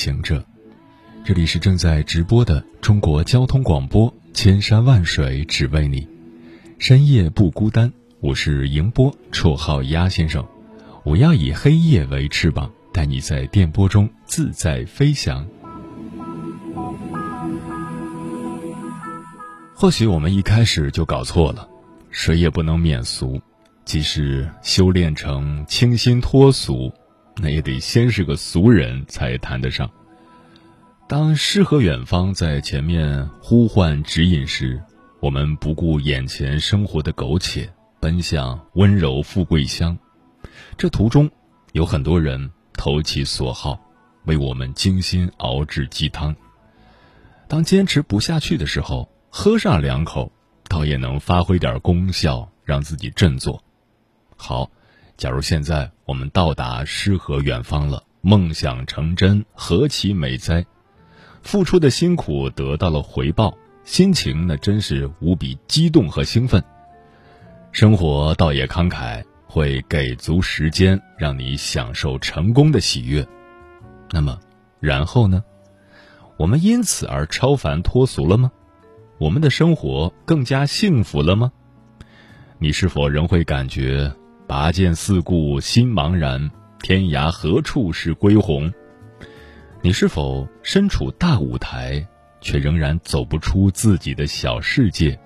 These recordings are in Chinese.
行者，这里是正在直播的中国交通广播，千山万水只为你，深夜不孤单。我是迎波，绰号鸭先生。我要以黑夜为翅膀，带你在电波中自在飞翔。或许我们一开始就搞错了，谁也不能免俗，即使修炼成清新脱俗，那也得先是个俗人才谈得上。当诗和远方在前面呼唤指引时，我们不顾眼前生活的苟且，奔向温柔富贵乡。这途中，有很多人投其所好，为我们精心熬制鸡汤。当坚持不下去的时候，喝上两口，倒也能发挥点功效，让自己振作。好，假如现在我们到达诗和远方了，梦想成真，何其美哉！付出的辛苦得到了回报，心情那真是无比激动和兴奋。生活倒也慷慨。会给足时间让你享受成功的喜悦，那么，然后呢？我们因此而超凡脱俗了吗？我们的生活更加幸福了吗？你是否仍会感觉拔剑四顾心茫然，天涯何处是归鸿？你是否身处大舞台，却仍然走不出自己的小世界？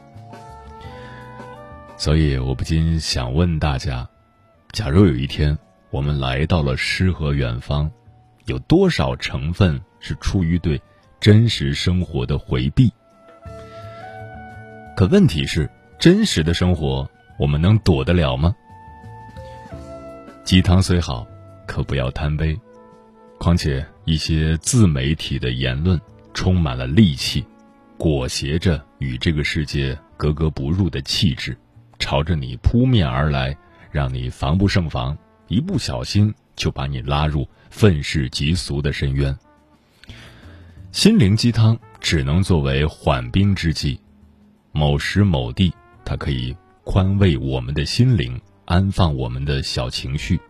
所以，我不禁想问大家。假如有一天我们来到了诗和远方，有多少成分是出于对真实生活的回避？可问题是，真实的生活我们能躲得了吗？鸡汤虽好，可不要贪杯。况且一些自媒体的言论充满了戾气，裹挟着与这个世界格格不入的气质，朝着你扑面而来。让你防不胜防，一不小心就把你拉入愤世嫉俗的深渊。心灵鸡汤只能作为缓兵之计，某时某地，它可以宽慰我们的心灵，安放我们的小情绪，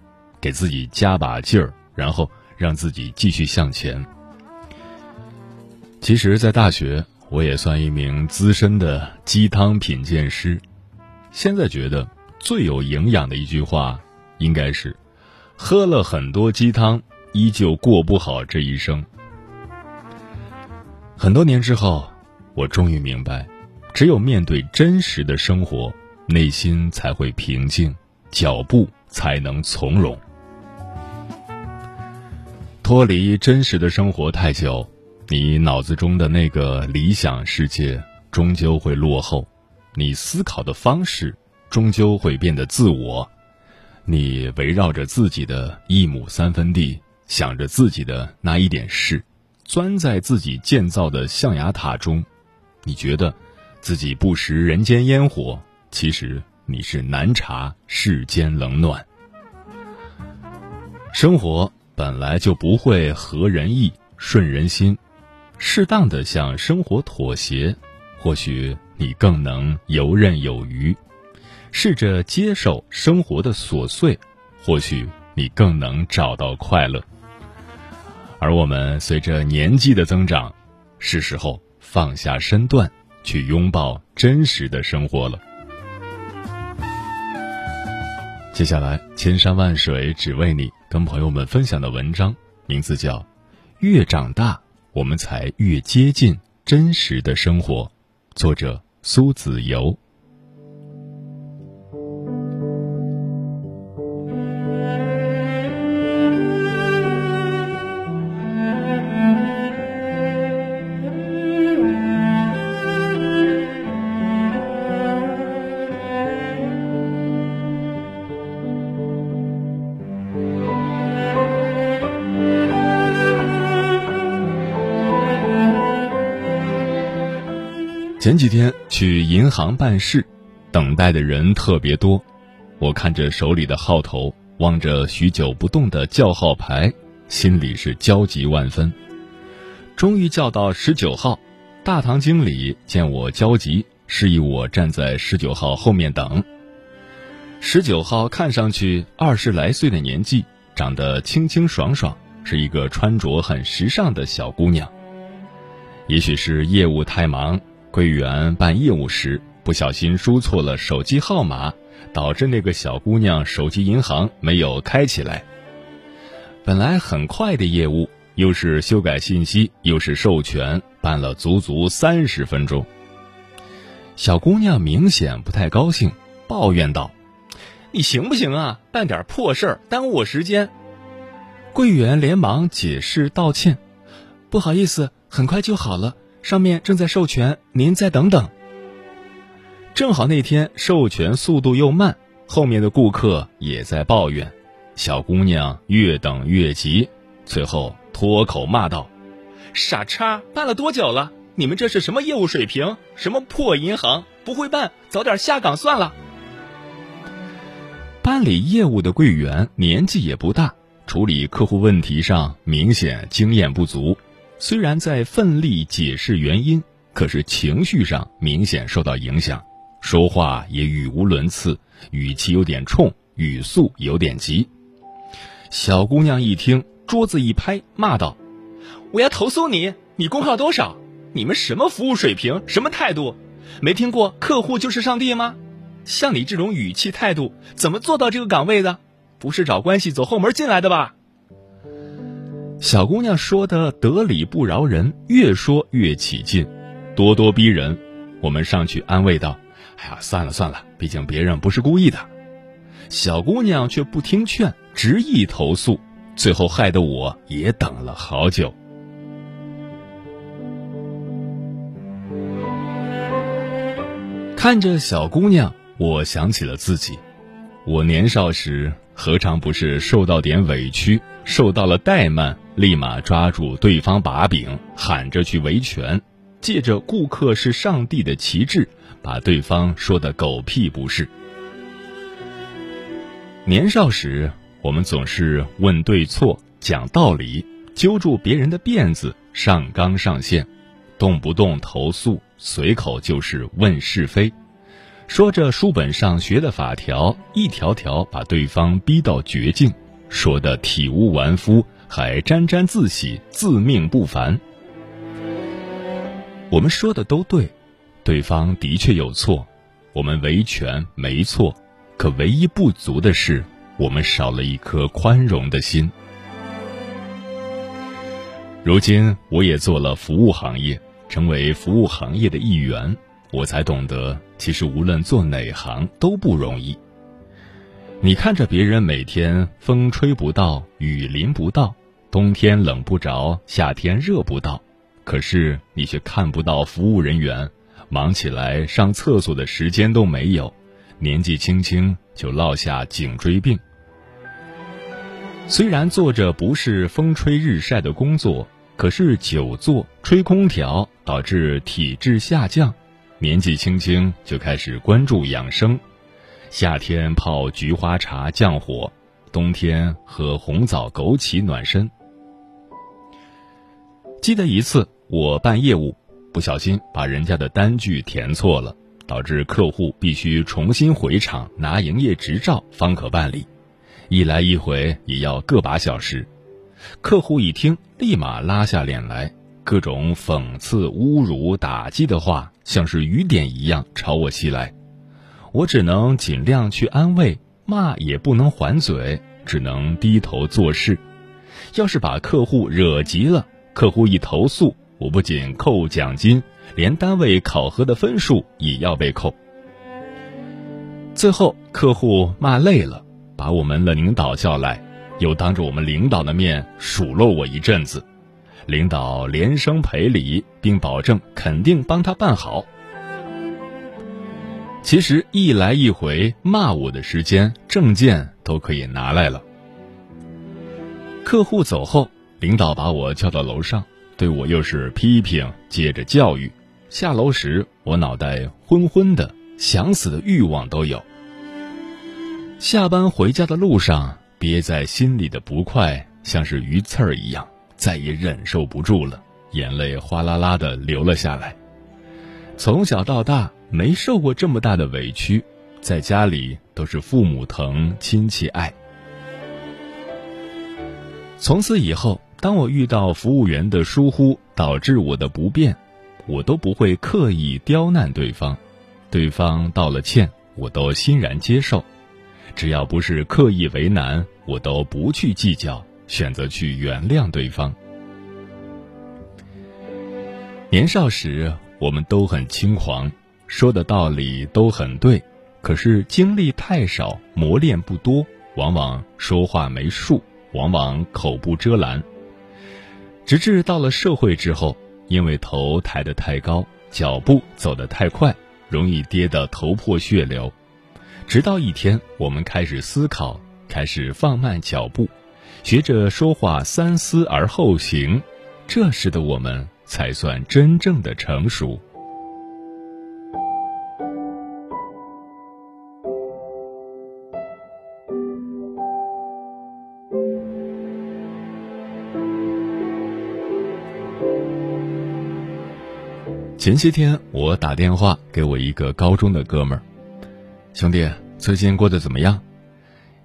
给自己加把劲儿，然后让自己继续向前。其实，在大学，我也算一名资深的鸡汤品鉴师，现在觉得。最有营养的一句话，应该是：喝了很多鸡汤，依旧过不好这一生。很多年之后，我终于明白，只有面对真实的生活，内心才会平静，脚步才能从容。脱离真实的生活太久，你脑子中的那个理想世界终究会落后，你思考的方式。终究会变得自我，你围绕着自己的一亩三分地，想着自己的那一点事，钻在自己建造的象牙塔中，你觉得自己不食人间烟火，其实你是难察世间冷暖。生活本来就不会合人意、顺人心，适当的向生活妥协，或许你更能游刃有余。试着接受生活的琐碎，或许你更能找到快乐。而我们随着年纪的增长，是时候放下身段，去拥抱真实的生活了。接下来，千山万水只为你，跟朋友们分享的文章名字叫《越长大，我们才越接近真实的生活》，作者苏子游。前几天去银行办事，等待的人特别多，我看着手里的号头，望着许久不动的叫号牌，心里是焦急万分。终于叫到十九号，大堂经理见我焦急，示意我站在十九号后面等。十九号看上去二十来岁的年纪，长得清清爽爽，是一个穿着很时尚的小姑娘。也许是业务太忙，柜员办业务时不小心输错了手机号码，导致那个小姑娘手机银行没有开起来。本来很快的业务，又是修改信息，又是授权，办了足足三十分钟。小姑娘明显不太高兴，抱怨道。你行不行啊？办点破事儿，耽误我时间。柜员连忙解释道歉：“不好意思，很快就好了，上面正在授权，您再等等。”正好那天授权速度又慢，后面的顾客也在抱怨，小姑娘越等越急，最后脱口骂道：“傻叉，办了多久了？你们这是什么业务水平？什么破银行？不会办，早点下岗算了。”办理业务的柜员年纪也不大，处理客户问题上明显经验不足。虽然在奋力解释原因，可是情绪上明显受到影响，说话也语无伦次，语气有点冲，语速有点急。小姑娘一听，桌子一拍，骂道：“我要投诉你！你工号多少？你们什么服务水平？什么态度？没听过客户就是上帝吗？”像你这种语气态度，怎么做到这个岗位的？不是找关系走后门进来的吧？小姑娘说的得理不饶人，越说越起劲，咄咄逼人。我们上去安慰道：“哎呀，算了算了，毕竟别人不是故意的。”小姑娘却不听劝，执意投诉，最后害得我也等了好久。看着小姑娘。我想起了自己，我年少时何尝不是受到点委屈，受到了怠慢，立马抓住对方把柄，喊着去维权，借着顾客是上帝的旗帜，把对方说的狗屁不是。年少时，我们总是问对错、讲道理，揪住别人的辫子，上纲上线，动不动投诉，随口就是问是非。说着书本上学的法条，一条条把对方逼到绝境，说的体无完肤，还沾沾自喜，自命不凡。我们说的都对，对方的确有错，我们维权没错，可唯一不足的是，我们少了一颗宽容的心。如今我也做了服务行业，成为服务行业的一员。我才懂得，其实无论做哪行都不容易。你看着别人每天风吹不到，雨淋不到，冬天冷不着，夏天热不到，可是你却看不到服务人员忙起来上厕所的时间都没有，年纪轻轻就落下颈椎病。虽然做着不是风吹日晒的工作，可是久坐吹空调导致体质下降。年纪轻轻就开始关注养生，夏天泡菊花茶降火，冬天喝红枣枸杞暖身。记得一次我办业务，不小心把人家的单据填错了，导致客户必须重新回厂拿营业执照方可办理，一来一回也要个把小时。客户一听，立马拉下脸来。各种讽刺、侮辱、打击的话，像是雨点一样朝我袭来，我只能尽量去安慰，骂也不能还嘴，只能低头做事。要是把客户惹急了，客户一投诉，我不仅扣奖金，连单位考核的分数也要被扣。最后，客户骂累了，把我们的领导叫来，又当着我们领导的面数落我一阵子。领导连声赔礼，并保证肯定帮他办好。其实一来一回骂我的时间，证件都可以拿来了。客户走后，领导把我叫到楼上，对我又是批评接着教育，下楼时我脑袋昏昏的，想死的欲望都有。下班回家的路上，憋在心里的不快像是鱼刺儿一样，再也忍受不住了，眼泪哗啦啦的流了下来。从小到大没受过这么大的委屈，在家里都是父母疼、亲戚爱。从此以后，当我遇到服务员的疏忽导致我的不便，我都不会刻意刁难对方，对方道了歉，我都欣然接受。只要不是刻意为难，我都不去计较，选择去原谅对方。年少时，我们都很轻狂，说的道理都很对，可是经历太少，磨练不多，往往说话没数。往往口不遮拦，直至到了社会之后，因为头抬得太高，脚步走得太快，容易跌得头破血流。直到一天，我们开始思考，开始放慢脚步，学着说话三思而后行，这时的我们才算真正的成熟。前些天我打电话给我一个高中的哥们儿，兄弟，最近过得怎么样？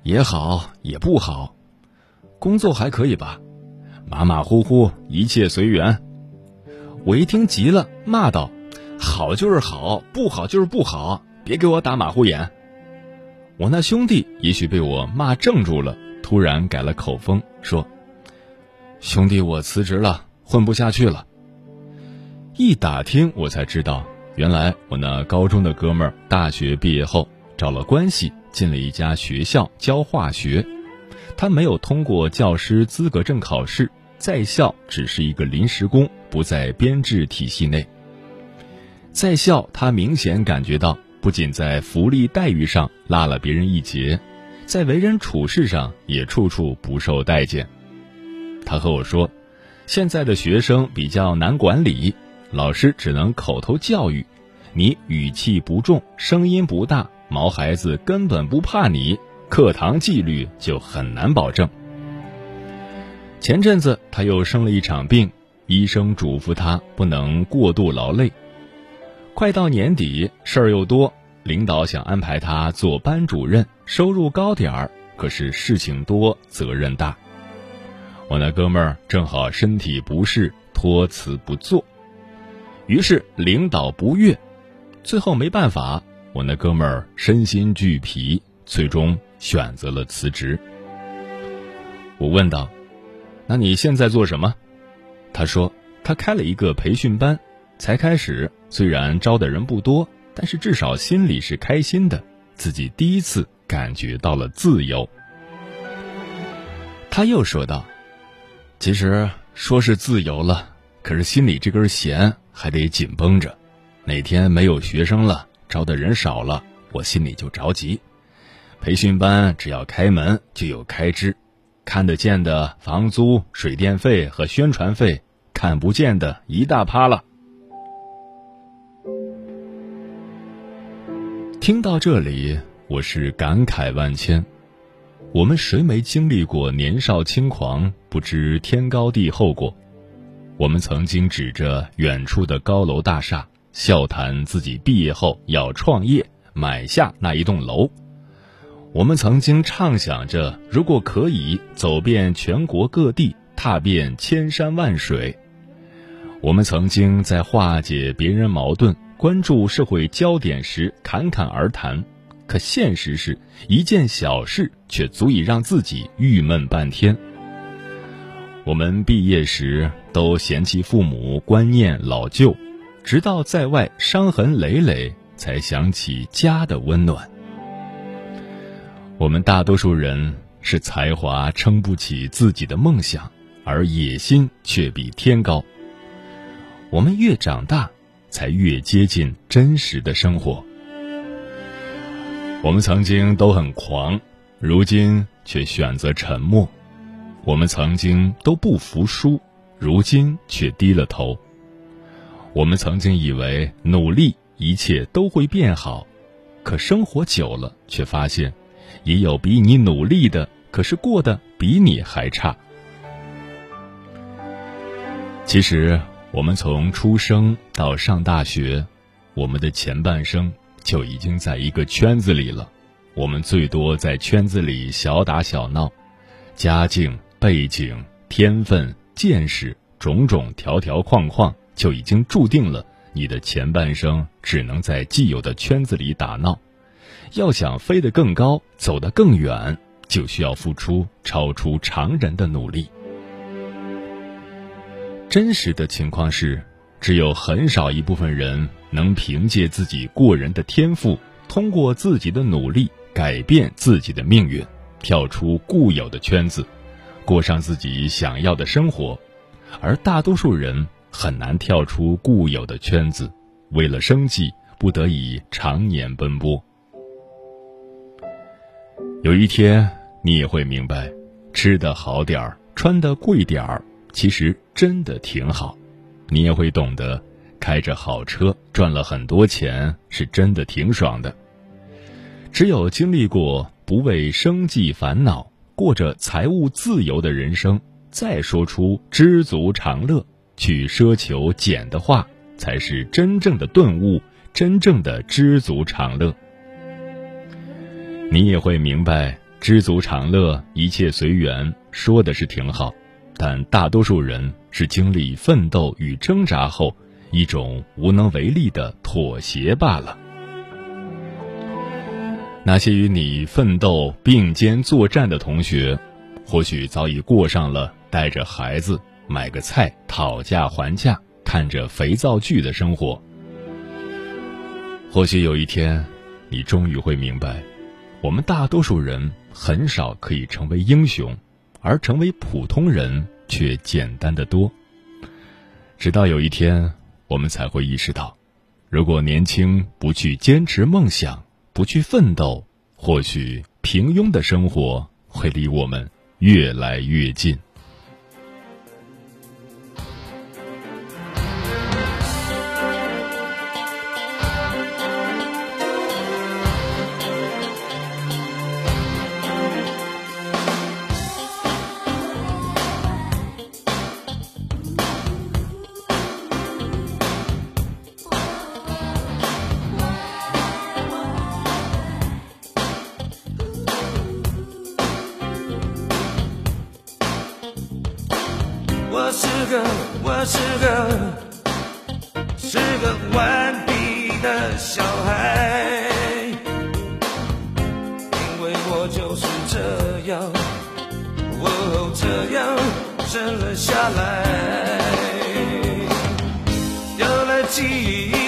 也好也不好，工作还可以吧？马马虎虎，一切随缘。我一听急了，骂道：“好就是好，不好就是不好，别给我打马虎眼。”我那兄弟也许被我骂怔住了，突然改了口风，说：“兄弟，我辞职了，混不下去了。”一打听，我才知道，原来我那高中的哥们儿大学毕业后找了关系，进了一家学校教化学。他没有通过教师资格证考试，在校只是一个临时工，不在编制体系内。在校，他明显感觉到，不仅在福利待遇上落了别人一截，在为人处事上也处处不受待见。他和我说，现在的学生比较难管理。老师只能口头教育，你语气不重，声音不大，毛孩子根本不怕你，课堂纪律就很难保证。前阵子他又生了一场病，医生嘱咐他不能过度劳累。快到年底，事儿又多，领导想安排他做班主任，收入高点儿，可是事情多，责任大。我那哥们儿正好身体不适，托辞不做。于是领导不悦，最后没办法，我那哥们儿身心俱疲，最终选择了辞职。我问道：“那你现在做什么？”他说：“他开了一个培训班，才开始，虽然招的人不多，但是至少心里是开心的，自己第一次感觉到了自由。”他又说道：“其实说是自由了，可是心里这根弦。”还得紧绷着，哪天没有学生了，招的人少了，我心里就着急。培训班只要开门就有开支，看得见的房租、水电费和宣传费，看不见的一大趴了。听到这里，我是感慨万千。我们谁没经历过年少轻狂，不知天高地厚过？我们曾经指着远处的高楼大厦，笑谈自己毕业后要创业，买下那一栋楼。我们曾经畅想着，如果可以走遍全国各地，踏遍千山万水。我们曾经在化解别人矛盾、关注社会焦点时侃侃而谈，可现实是一件小事却足以让自己郁闷半天。我们毕业时都嫌弃父母观念老旧，直到在外伤痕累累，才想起家的温暖。我们大多数人是才华撑不起自己的梦想，而野心却比天高。我们越长大，才越接近真实的生活。我们曾经都很狂，如今却选择沉默。我们曾经都不服输，如今却低了头。我们曾经以为努力一切都会变好，可生活久了，却发现，也有比你努力的，可是过得比你还差。其实，我们从出生到上大学，我们的前半生就已经在一个圈子里了。我们最多在圈子里小打小闹，家境、背景、天分、见识，种种条条框框。就已经注定了你的前半生只能在既有的圈子里打闹，要想飞得更高、走得更远，就需要付出超出常人的努力。真实的情况是，只有很少一部分人能凭借自己过人的天赋，通过自己的努力改变自己的命运，跳出固有的圈子，过上自己想要的生活，而大多数人。很难跳出固有的圈子，为了生计不得已常年奔波。有一天你也会明白，吃的好点儿，穿的贵点儿，其实真的挺好。你也会懂得，开着好车赚了很多钱，是真的挺爽的。只有经历过不为生计烦恼，过着财务自由的人生，再说出知足常乐。去奢求简的话，才是真正的顿悟，真正的知足常乐。你也会明白，知足常乐，一切随缘，说的是挺好，但大多数人是经历奋斗与挣扎后，一种无能为力的妥协罢了。那些与你奋斗并肩作战的同学，或许早已过上了带着孩子。买个菜，讨价还价，看着肥皂剧的生活。或许有一天，你终于会明白，我们大多数人很少可以成为英雄，而成为普通人却简单的多。直到有一天，我们才会意识到，如果年轻不去坚持梦想，不去奋斗，或许平庸的生活会离我们越来越近。记忆。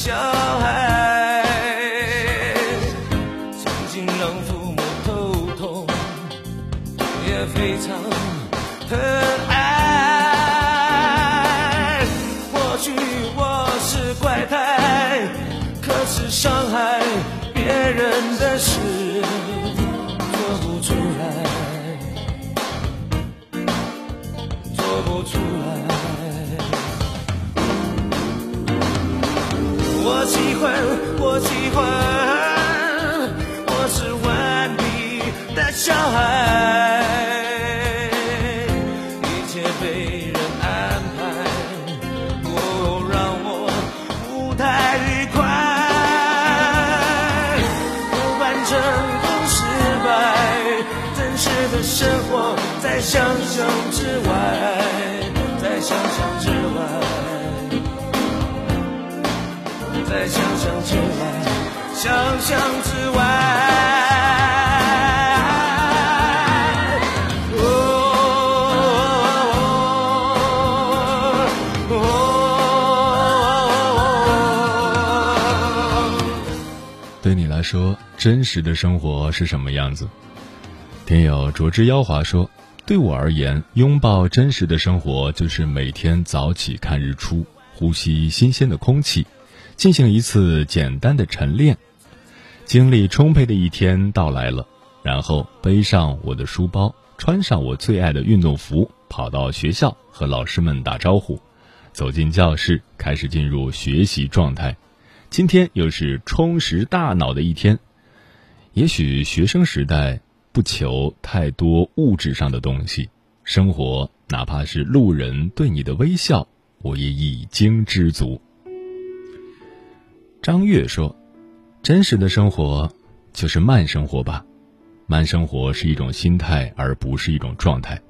show. 小孩，一切被人安排，哦，让我不太愉快。不管成功失败，真实的生活在想象之外，在想象之外。在想象之外，想象之外。说，真实的生活是什么样子？听友卓之妖华说：“对我而言，拥抱真实的生活，就是每天早起看日出，呼吸新鲜的空气，进行一次简单的晨练。精力充沛的一天到来了，然后背上我的书包，穿上我最爱的运动服，跑到学校和老师们打招呼，走进教室，开始进入学习状态。今天又是充实大脑的一天。也许学生时代不求太多物质上的东西，生活哪怕是路人对你的微笑，我也已经知足。张悦说：“真实的生活就是慢生活吧，慢生活是一种心态，而不是一种状态。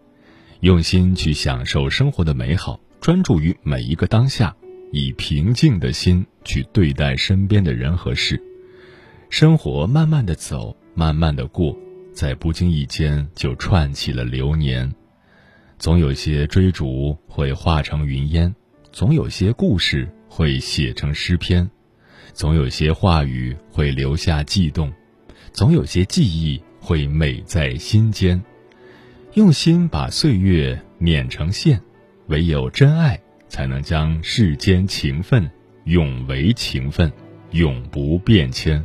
用心去享受生活的美好，专注于每一个当下，以平静的心去对待身边的人和事。生活慢慢的走，慢慢的过，在不经意间就串起了流年。总有些追逐会化成云烟，总有些故事会写成诗篇。”总有些话语会留下悸动，总有些记忆会美在心间。用心把岁月碾成线，唯有真爱才能将世间情分永为情分，永不变迁。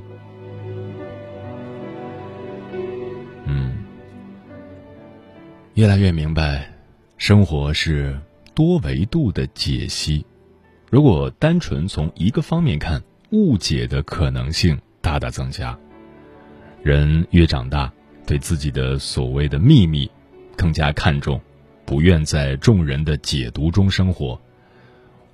嗯，越来越明白，生活是多维度的解析。如果单纯从一个方面看，误解的可能性大大增加。人越长大，对自己的所谓的秘密更加看重，不愿在众人的解读中生活。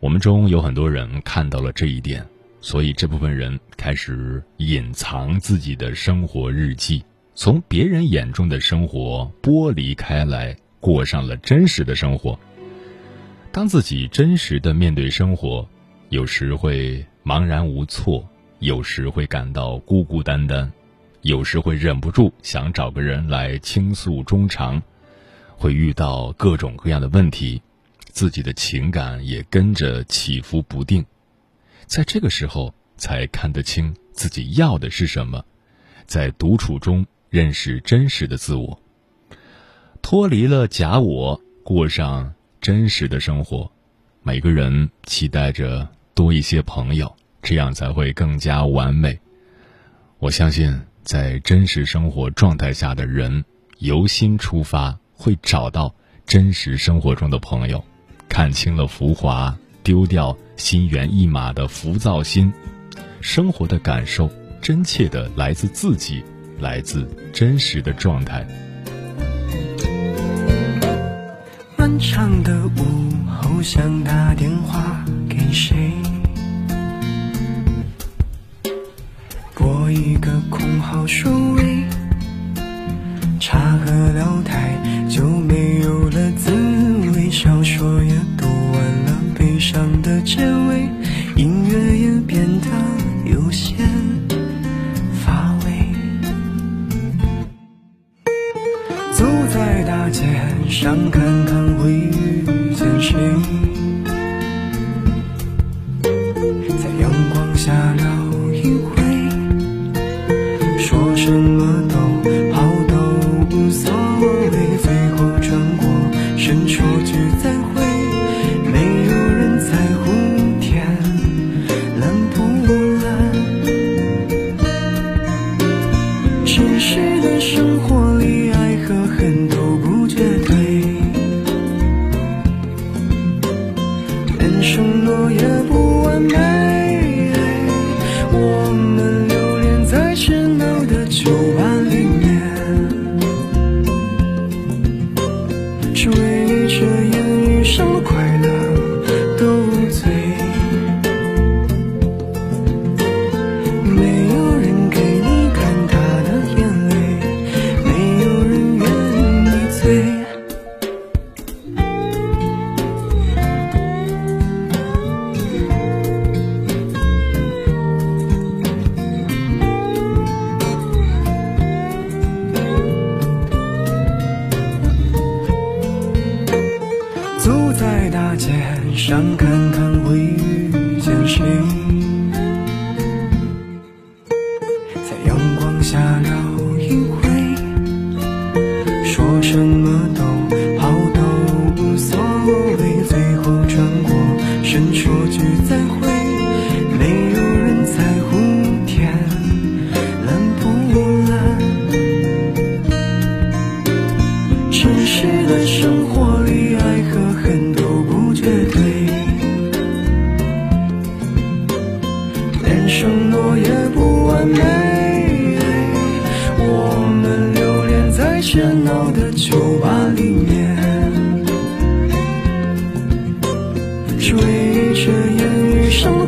我们中有很多人看到了这一点，所以这部分人开始隐藏自己的生活日记，从别人眼中的生活剥离开来，过上了真实的生活。当自己真实的面对生活，有时会。茫然无措，有时会感到孤孤单单，有时会忍不住想找个人来倾诉衷肠，会遇到各种各样的问题，自己的情感也跟着起伏不定。在这个时候，才看得清自己要的是什么，在独处中认识真实的自我，脱离了假我，过上真实的生活。每个人期待着。多一些朋友，这样才会更加完美。我相信，在真实生活状态下的人，由心出发，会找到真实生活中的朋友，看清了浮华，丢掉心猿意马的浮躁心。生活的感受，真切的来自自己，来自真实的状态。漫长的午后，想打电话给谁？拨一个空号收尾，茶喝聊台就想，看看什么